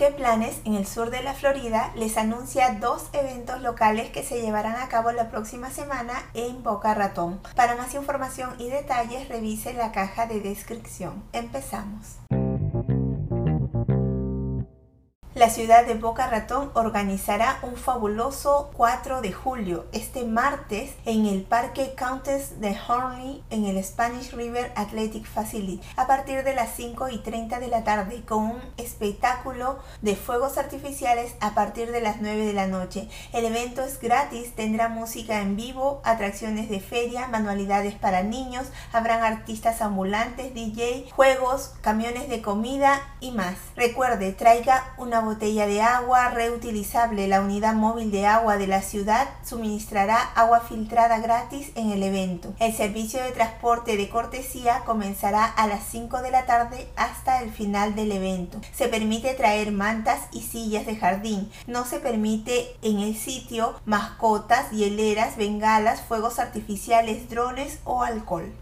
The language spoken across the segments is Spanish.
¿Qué planes en el sur de la Florida les anuncia dos eventos locales que se llevarán a cabo la próxima semana en Boca Ratón? Para más información y detalles revise la caja de descripción. Empezamos. La ciudad de Boca Ratón organizará un fabuloso 4 de julio, este martes, en el Parque Countess de Horney, en el Spanish River Athletic Facility, a partir de las 5 y 30 de la tarde, con un espectáculo de fuegos artificiales a partir de las 9 de la noche. El evento es gratis, tendrá música en vivo, atracciones de feria, manualidades para niños, habrán artistas ambulantes, DJ, juegos, camiones de comida y más. Recuerde, traiga botella de agua reutilizable. La unidad móvil de agua de la ciudad suministrará agua filtrada gratis en el evento. El servicio de transporte de cortesía comenzará a las 5 de la tarde hasta el final del evento. Se permite traer mantas y sillas de jardín. No se permite en el sitio mascotas, hieleras, bengalas, fuegos artificiales, drones o alcohol.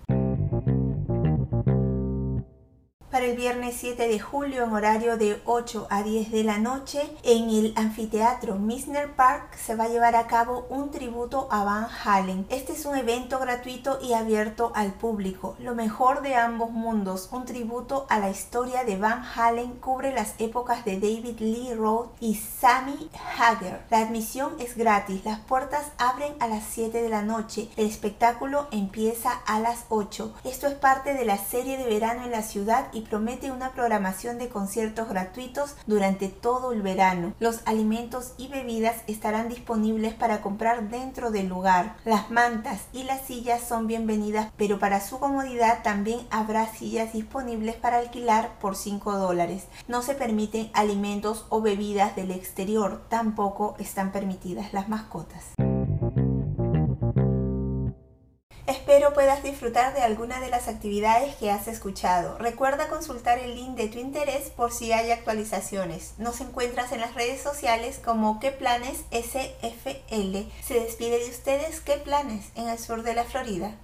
El viernes 7 de julio, en horario de 8 a 10 de la noche, en el anfiteatro Misner Park se va a llevar a cabo un tributo a Van Halen. Este es un evento gratuito y abierto al público. Lo mejor de ambos mundos, un tributo a la historia de Van Halen, cubre las épocas de David Lee Roth y Sammy Hager. La admisión es gratis, las puertas abren a las 7 de la noche, el espectáculo empieza a las 8. Esto es parte de la serie de verano en la ciudad y promete una programación de conciertos gratuitos durante todo el verano. Los alimentos y bebidas estarán disponibles para comprar dentro del lugar. Las mantas y las sillas son bienvenidas, pero para su comodidad también habrá sillas disponibles para alquilar por 5 dólares. No se permiten alimentos o bebidas del exterior, tampoco están permitidas las mascotas. Espero puedas disfrutar de alguna de las actividades que has escuchado. Recuerda consultar el link de tu interés por si hay actualizaciones. Nos encuentras en las redes sociales como qué planes SFL. Se despide de ustedes qué planes en el sur de la Florida.